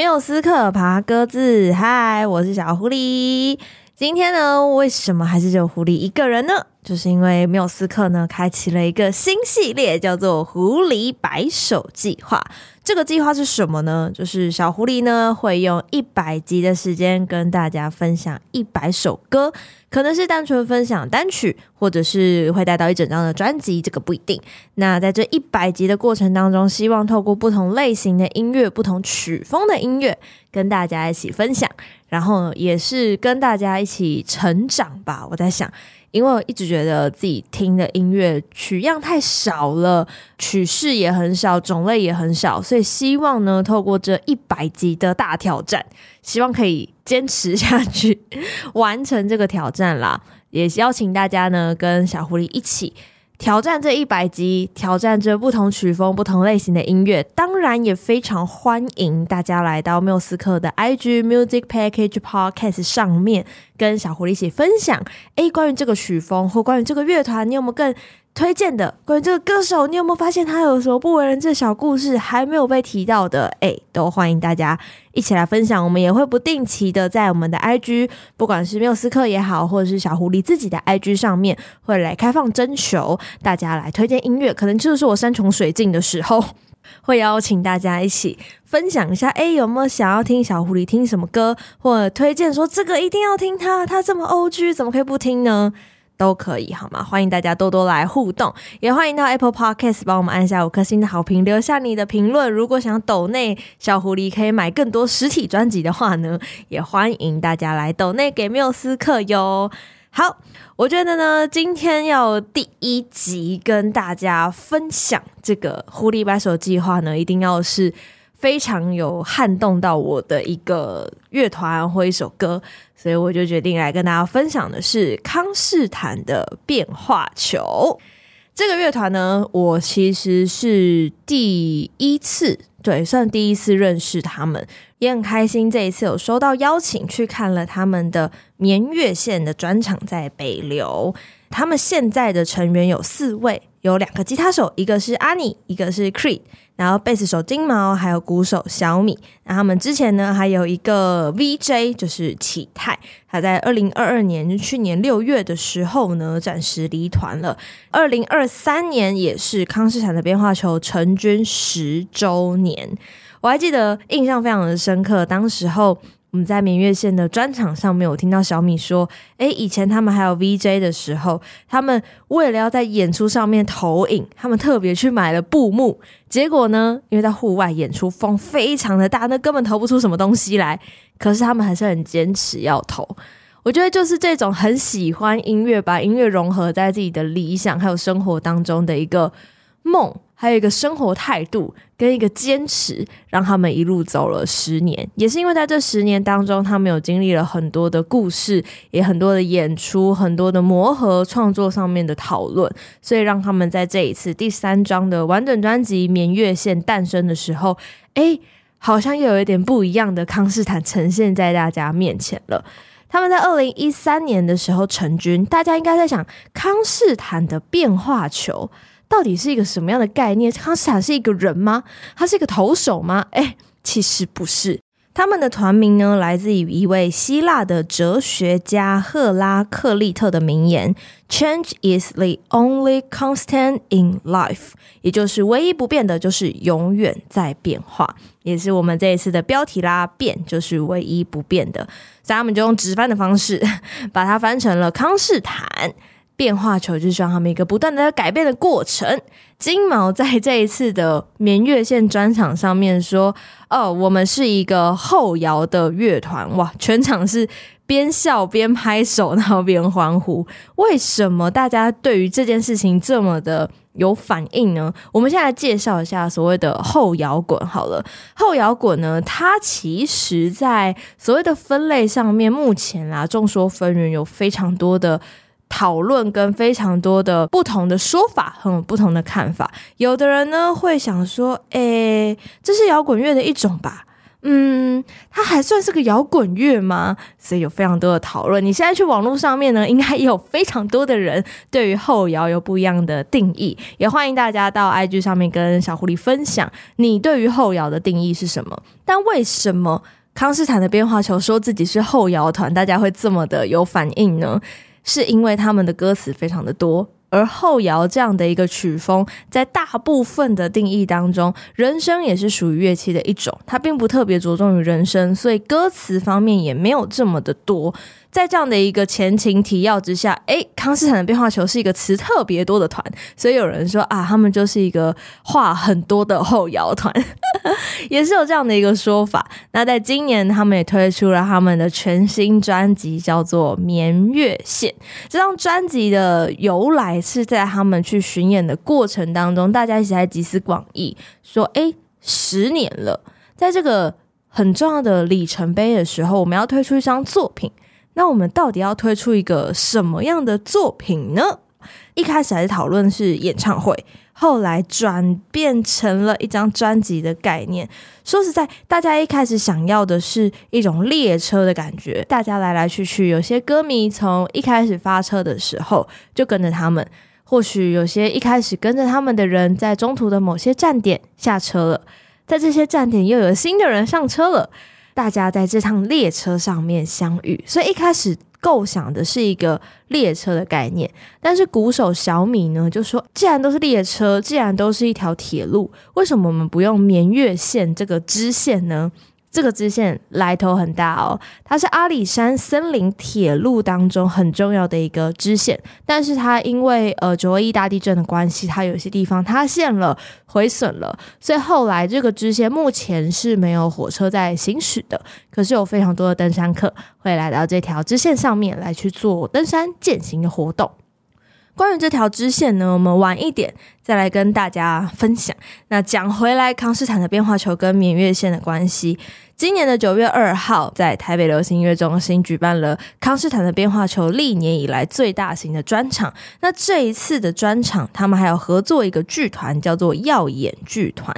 缪斯克爬鸽子，嗨，我是小狐狸。今天呢，为什么还是只有狐狸一个人呢？就是因为缪斯克呢，开启了一个新系列，叫做“狐狸百首计划”。这个计划是什么呢？就是小狐狸呢，会用一百集的时间跟大家分享一百首歌，可能是单纯分享单曲，或者是会带到一整张的专辑，这个不一定。那在这一百集的过程当中，希望透过不同类型的音乐、不同曲风的音乐，跟大家一起分享，然后也是跟大家一起成长吧。我在想。因为我一直觉得自己听的音乐取样太少了，曲式也很少，种类也很少，所以希望呢，透过这一百集的大挑战，希望可以坚持下去，完成这个挑战啦。也邀请大家呢，跟小狐狸一起。挑战这一百集，挑战这不同曲风、不同类型的音乐，当然也非常欢迎大家来到缪斯克的 IG Music Package Podcast 上面，跟小狐狸一起分享。诶，关于这个曲风或关于这个乐团，你有没有更推荐的？关于这个歌手，你有没有发现他有什么不为人知的小故事还没有被提到的？诶，都欢迎大家一起来分享。我们也会不定期的在我们的 IG，不管是缪斯克也好，或者是小狐狸自己的 IG 上面，会来开放征求大家来推荐音乐。可能就是我山穷水尽的时候，会邀请大家一起分享一下。诶，有没有想要听小狐狸听什么歌，或者推荐说这个一定要听他，他这么 OG，怎么可以不听呢？都可以好吗？欢迎大家多多来互动，也欢迎到 Apple Podcast 帮我们按下五颗星的好评，留下你的评论。如果想抖内小狐狸可以买更多实体专辑的话呢，也欢迎大家来抖内给缪斯克哟。好，我觉得呢，今天要第一集跟大家分享这个狐狸百首计划呢，一定要是。非常有撼动到我的一个乐团或一首歌，所以我就决定来跟大家分享的是康士坦的变化球。这个乐团呢，我其实是第一次，对，算第一次认识他们，也很开心。这一次有收到邀请去看了他们的眠月线的专场，在北流。他们现在的成员有四位，有两个吉他手，一个是阿尼，一个是 Creed。然后贝斯手金毛，还有鼓手小米。那他们之前呢，还有一个 VJ，就是启泰。他在二零二二年，去年六月的时候呢，暂时离团了。二零二三年也是康士坦的变化球成军十周年，我还记得印象非常的深刻，当时候。我们在明月线的专场上面，我听到小米说：“诶，以前他们还有 VJ 的时候，他们为了要在演出上面投影，他们特别去买了布幕。结果呢，因为在户外演出，风非常的大，那根本投不出什么东西来。可是他们还是很坚持要投。我觉得就是这种很喜欢音乐，把音乐融合在自己的理想还有生活当中的一个梦。”还有一个生活态度跟一个坚持，让他们一路走了十年。也是因为在这十年当中，他们有经历了很多的故事，也很多的演出，很多的磨合，创作上面的讨论，所以让他们在这一次第三张的完整专辑《眠月线》诞生的时候，诶，好像又有一点不一样的康斯坦呈现在大家面前了。他们在二零一三年的时候成军，大家应该在想康斯坦的变化球。到底是一个什么样的概念？康斯坦是一个人吗？他是一个投手吗？诶，其实不是。他们的团名呢，来自于一位希腊的哲学家赫拉克利特的名言：“Change is the only constant in life。”也就是唯一不变的，就是永远在变化。也是我们这一次的标题啦，变就是唯一不变的。所以他们就用直翻的方式，把它翻成了康斯坦。变化球就是希望他们一个不断的改变的过程。金毛在这一次的眠月线专场上面说：“哦，我们是一个后摇的乐团。”哇，全场是边笑边拍手，然后边欢呼。为什么大家对于这件事情这么的有反应呢？我们现在介绍一下所谓的后摇滚。好了，后摇滚呢，它其实在所谓的分类上面，目前啊众说纷纭，有非常多的。讨论跟非常多的不同的说法，很有不同的看法。有的人呢会想说，诶，这是摇滚乐的一种吧？嗯，它还算是个摇滚乐吗？所以有非常多的讨论。你现在去网络上面呢，应该也有非常多的人对于后摇有不一样的定义。也欢迎大家到 IG 上面跟小狐狸分享你对于后摇的定义是什么。但为什么康斯坦的编华球说自己是后摇团，大家会这么的有反应呢？是因为他们的歌词非常的多。而后摇这样的一个曲风，在大部分的定义当中，人声也是属于乐器的一种，它并不特别着重于人声，所以歌词方面也没有这么的多。在这样的一个前情提要之下，诶，康斯坦的变化球是一个词特别多的团，所以有人说啊，他们就是一个话很多的后摇团，也是有这样的一个说法。那在今年，他们也推出了他们的全新专辑，叫做《眠月线》。这张专辑的由来是在他们去巡演的过程当中，大家一起在集思广益，说，诶，十年了，在这个很重要的里程碑的时候，我们要推出一张作品。那我们到底要推出一个什么样的作品呢？一开始还是讨论是演唱会，后来转变成了一张专辑的概念。说实在，大家一开始想要的是一种列车的感觉，大家来来去去，有些歌迷从一开始发车的时候就跟着他们，或许有些一开始跟着他们的人，在中途的某些站点下车了，在这些站点又有新的人上车了。大家在这趟列车上面相遇，所以一开始构想的是一个列车的概念。但是鼓手小米呢就说：“既然都是列车，既然都是一条铁路，为什么我们不用绵月线这个支线呢？”这个支线来头很大哦，它是阿里山森林铁路当中很重要的一个支线，但是它因为呃九二一大地震的关系，它有些地方塌陷了、毁损了，所以后来这个支线目前是没有火车在行驶的。可是有非常多的登山客会来到这条支线上面来去做登山健行的活动。关于这条支线呢，我们晚一点再来跟大家分享。那讲回来，康斯坦的变化球跟眠月线的关系。今年的九月二号，在台北流行音乐中心举办了康斯坦的变化球历年以来最大型的专场。那这一次的专场，他们还有合作一个剧团，叫做耀眼剧团。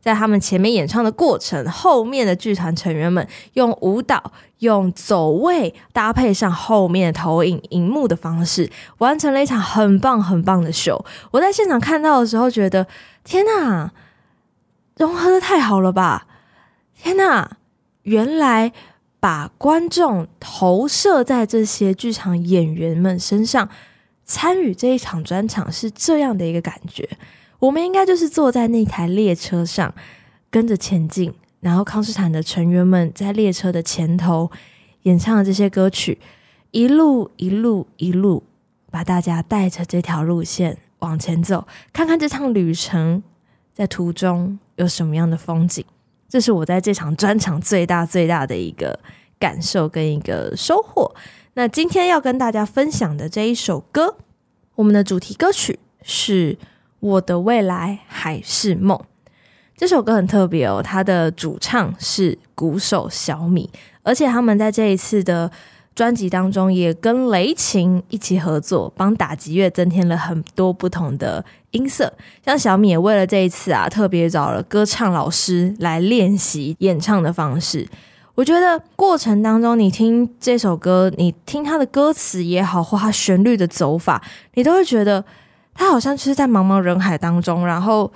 在他们前面演唱的过程，后面的剧团成员们用舞蹈、用走位搭配上后面的投影荧幕的方式，完成了一场很棒很棒的秀。我在现场看到的时候，觉得天哪，融合的太好了吧！天哪，原来把观众投射在这些剧场演员们身上，参与这一场专场是这样的一个感觉。我们应该就是坐在那台列车上，跟着前进，然后康斯坦的成员们在列车的前头演唱的这些歌曲，一路一路一路把大家带着这条路线往前走，看看这趟旅程在途中有什么样的风景。这是我在这场专场最大最大的一个感受跟一个收获。那今天要跟大家分享的这一首歌，我们的主题歌曲是。我的未来还是梦。这首歌很特别哦，它的主唱是鼓手小米，而且他们在这一次的专辑当中也跟雷琴一起合作，帮打击乐增添了很多不同的音色。像小米也为了这一次啊，特别找了歌唱老师来练习演唱的方式。我觉得过程当中，你听这首歌，你听它的歌词也好，或它旋律的走法，你都会觉得。他好像就是在茫茫人海当中，然后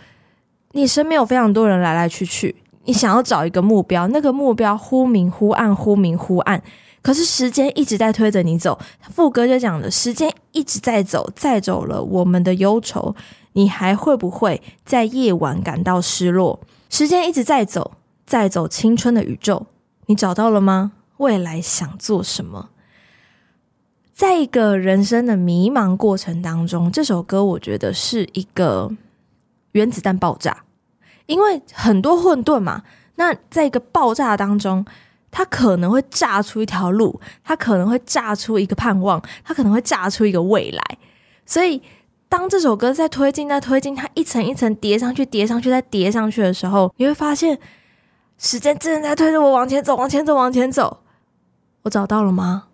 你身边有非常多人来来去去，你想要找一个目标，那个目标忽明忽暗，忽明忽暗，可是时间一直在推着你走。副歌就讲了，时间一直在走，载走了我们的忧愁，你还会不会在夜晚感到失落？时间一直在走，载走青春的宇宙，你找到了吗？未来想做什么？在一个人生的迷茫过程当中，这首歌我觉得是一个原子弹爆炸，因为很多混沌嘛。那在一个爆炸当中，它可能会炸出一条路，它可能会炸出一个盼望，它可能会炸出一个未来。所以，当这首歌在推进、在推进，它一层一层叠上去、叠上去、再叠上去的时候，你会发现，时间真的在推着我往前走、往前走、往前走。我找到了吗？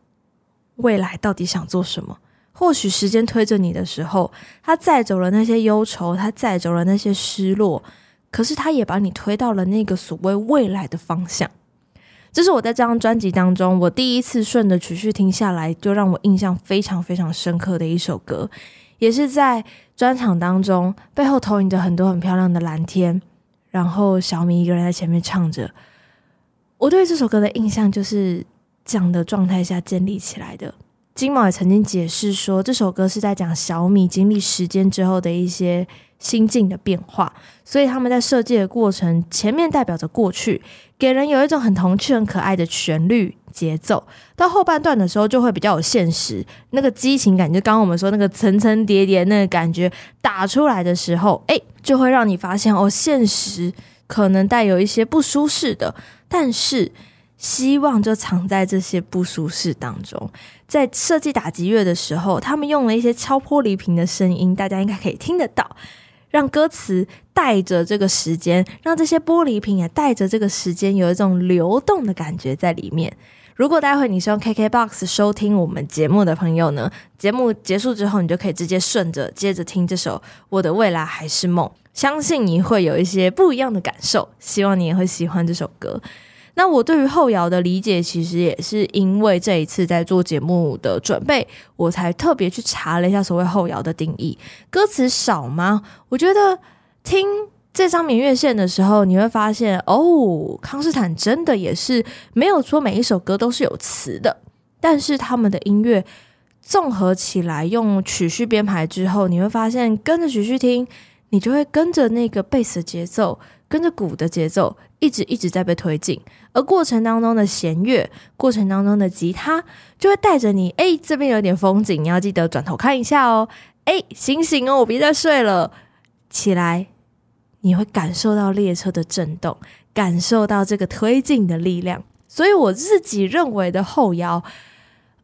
未来到底想做什么？或许时间推着你的时候，他载走了那些忧愁，他载走了那些失落。可是它也把你推到了那个所谓未来的方向。这是我在这张专辑当中，我第一次顺着曲序听下来，就让我印象非常非常深刻的一首歌，也是在专场当中背后投影着很多很漂亮的蓝天，然后小米一个人在前面唱着。我对这首歌的印象就是这样的状态下建立起来的。金毛也曾经解释说，这首歌是在讲小米经历时间之后的一些心境的变化，所以他们在设计的过程，前面代表着过去，给人有一种很童趣、很可爱的旋律节奏，到后半段的时候就会比较有现实，那个激情感，就刚刚我们说那个层层叠叠那个感觉打出来的时候，诶，就会让你发现哦，现实可能带有一些不舒适的，但是。希望就藏在这些不舒适当中。在设计打击乐的时候，他们用了一些敲玻璃瓶的声音，大家应该可以听得到，让歌词带着这个时间，让这些玻璃瓶也带着这个时间，有一种流动的感觉在里面。如果待会你是用 KKBOX 收听我们节目的朋友呢，节目结束之后，你就可以直接顺着接着听这首《我的未来还是梦》，相信你会有一些不一样的感受。希望你也会喜欢这首歌。那我对于后摇的理解，其实也是因为这一次在做节目的准备，我才特别去查了一下所谓后摇的定义。歌词少吗？我觉得听这张明月线的时候，你会发现哦，康斯坦真的也是没有说每一首歌都是有词的，但是他们的音乐综合起来，用曲序编排之后，你会发现跟着曲序听，你就会跟着那个贝斯节奏。跟着鼓的节奏，一直一直在被推进，而过程当中的弦乐，过程当中的吉他，就会带着你，哎，这边有点风景，你要记得转头看一下哦，哎，醒醒哦，我别再睡了，起来，你会感受到列车的震动，感受到这个推进的力量。所以我自己认为的后摇，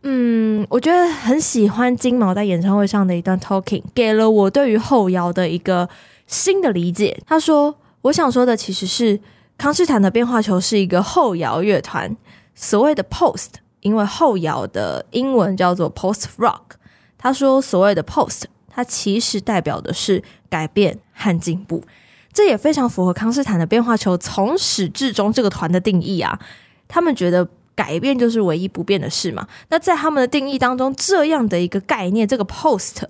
嗯，我觉得很喜欢金毛在演唱会上的一段 talking，给了我对于后摇的一个新的理解。他说。我想说的其实是康斯坦的变化球是一个后摇乐团，所谓的 post，因为后摇的英文叫做 post rock。他说所谓的 post，它其实代表的是改变和进步，这也非常符合康斯坦的变化球从始至终这个团的定义啊。他们觉得改变就是唯一不变的事嘛。那在他们的定义当中，这样的一个概念，这个 post。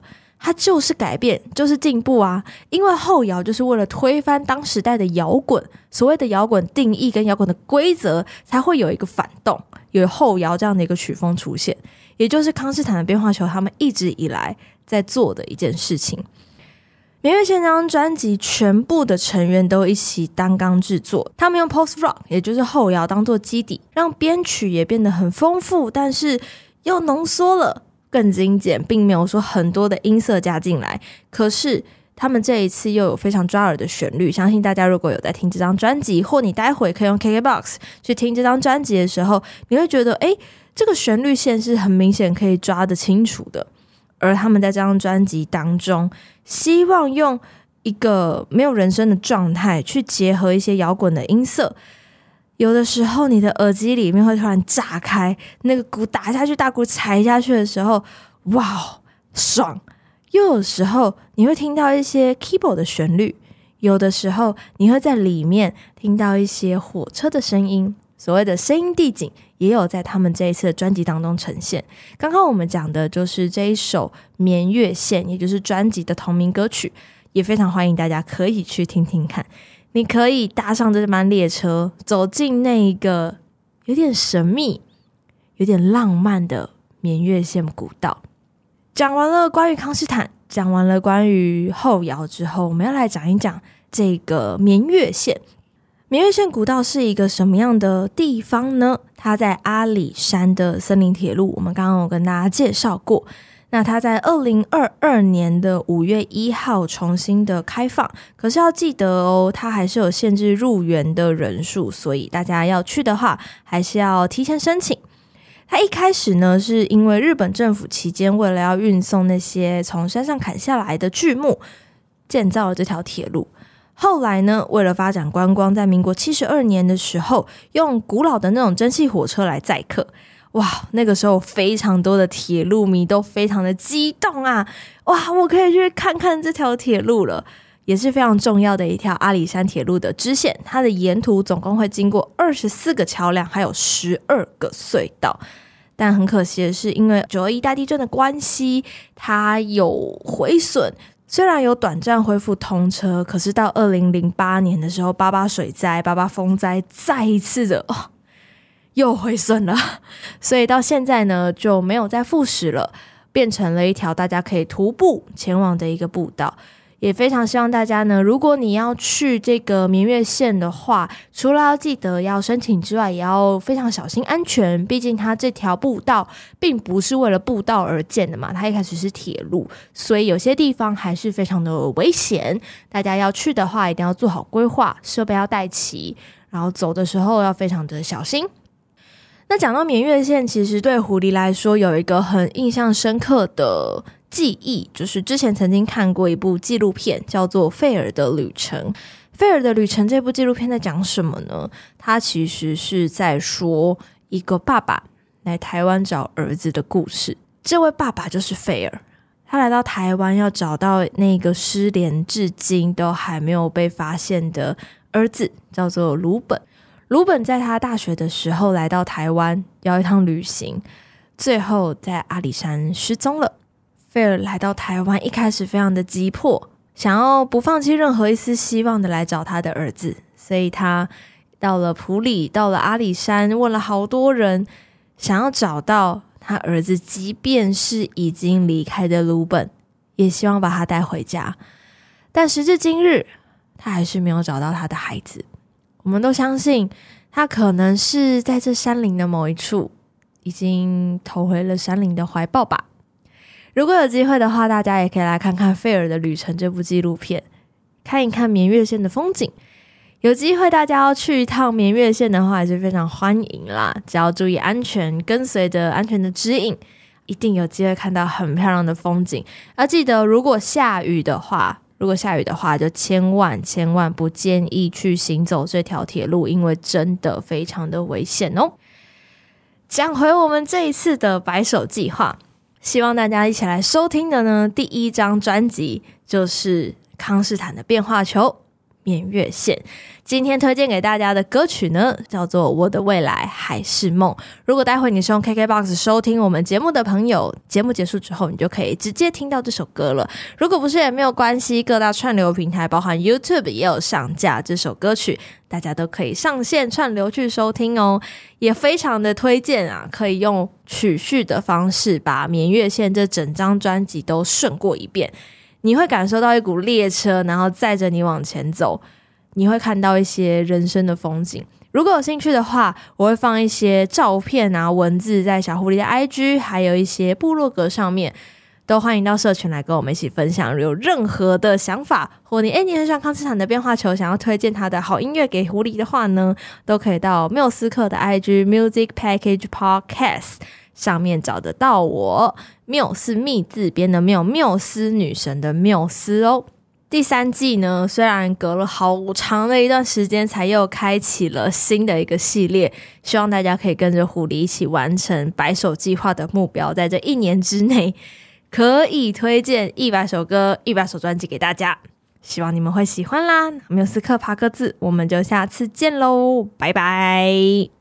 它就是改变，就是进步啊！因为后摇就是为了推翻当时代的摇滚，所谓的摇滚定义跟摇滚的规则，才会有一个反动，有后摇这样的一个曲风出现，也就是康斯坦的变化球他们一直以来在做的一件事情。明月线这张专辑全部的成员都一起担纲制作，他们用 post rock，也就是后摇当做基底，让编曲也变得很丰富，但是又浓缩了。更精简，并没有说很多的音色加进来。可是他们这一次又有非常抓耳的旋律，相信大家如果有在听这张专辑，或你待会可以用 KKBOX 去听这张专辑的时候，你会觉得，诶，这个旋律线是很明显可以抓得清楚的。而他们在这张专辑当中，希望用一个没有人声的状态去结合一些摇滚的音色。有的时候，你的耳机里面会突然炸开，那个鼓打下去，大鼓踩下去的时候，哇，爽！又有时候你会听到一些 keyboard 的旋律，有的时候你会在里面听到一些火车的声音，所谓的声音地景，也有在他们这一次的专辑当中呈现。刚刚我们讲的就是这一首《眠月线》，也就是专辑的同名歌曲，也非常欢迎大家可以去听听看。你可以搭上这班列车，走进那一个有点神秘、有点浪漫的眠月线古道。讲完了关于康斯坦，讲完了关于后摇之后，我们要来讲一讲这个眠月线。眠月线古道是一个什么样的地方呢？它在阿里山的森林铁路，我们刚刚有跟大家介绍过。那它在二零二二年的五月一号重新的开放，可是要记得哦，它还是有限制入园的人数，所以大家要去的话，还是要提前申请。它一开始呢，是因为日本政府期间为了要运送那些从山上砍下来的巨木，建造了这条铁路。后来呢，为了发展观光，在民国七十二年的时候，用古老的那种蒸汽火车来载客。哇，那个时候非常多的铁路迷都非常的激动啊！哇，我可以去看看这条铁路了。也是非常重要的一条阿里山铁路的支线。它的沿途总共会经过二十四个桥梁，还有十二个隧道。但很可惜的是，因为九二一大地震的关系，它有毁损。虽然有短暂恢复通车，可是到二零零八年的时候，八八水灾、八八风灾，再一次的哦，又回损了。所以到现在呢，就没有再复驶了。变成了一条大家可以徒步前往的一个步道，也非常希望大家呢，如果你要去这个明月线的话，除了要记得要申请之外，也要非常小心安全。毕竟它这条步道并不是为了步道而建的嘛，它一开始是铁路，所以有些地方还是非常的危险。大家要去的话，一定要做好规划，设备要带齐，然后走的时候要非常的小心。那讲到绵月线，其实对狐狸来说有一个很印象深刻的记忆，就是之前曾经看过一部纪录片，叫做《费尔的旅程》。《费尔的旅程》这部纪录片在讲什么呢？它其实是在说一个爸爸来台湾找儿子的故事。这位爸爸就是费尔，他来到台湾要找到那个失联至今都还没有被发现的儿子，叫做鲁本。鲁本在他大学的时候来到台湾，要一趟旅行，最后在阿里山失踪了。费尔来到台湾，一开始非常的急迫，想要不放弃任何一丝希望的来找他的儿子，所以他到了普里，到了阿里山，问了好多人，想要找到他儿子，即便是已经离开的鲁本，也希望把他带回家。但时至今日，他还是没有找到他的孩子。我们都相信他可能是在这山林的某一处，已经投回了山林的怀抱吧。如果有机会的话，大家也可以来看看《费尔的旅程》这部纪录片，看一看绵月线的风景。有机会大家要去一趟绵月线的话，也是非常欢迎啦。只要注意安全，跟随着安全的指引，一定有机会看到很漂亮的风景。要记得，如果下雨的话。如果下雨的话，就千万千万不建议去行走这条铁路，因为真的非常的危险哦。讲回我们这一次的白手计划，希望大家一起来收听的呢，第一张专辑就是康斯坦的变化球。绵月线，今天推荐给大家的歌曲呢，叫做《我的未来还是梦》。如果待会你是用 KKBOX 收听我们节目的朋友，节目结束之后，你就可以直接听到这首歌了。如果不是也没有关系，各大串流平台，包含 YouTube 也有上架这首歌曲，大家都可以上线串流去收听哦。也非常的推荐啊，可以用曲序的方式把《绵月线》这整张专辑都顺过一遍。你会感受到一股列车，然后载着你往前走。你会看到一些人生的风景。如果有兴趣的话，我会放一些照片啊、文字在小狐狸的 IG，还有一些部落格上面，都欢迎到社群来跟我们一起分享。有任何的想法，或你诶，你很喜欢康斯坦的变化球，想要推荐他的好音乐给狐狸的话呢，都可以到缪斯克的 IG Music Package Podcast。上面找得到我，缪是密字边的缪，缪斯女神的缪斯哦。第三季呢，虽然隔了好长的一段时间，才又开启了新的一个系列，希望大家可以跟着狐狸一起完成白手计划的目标，在这一年之内，可以推荐一百首歌、一百首专辑给大家，希望你们会喜欢啦。缪斯克爬格子，我们就下次见喽，拜拜。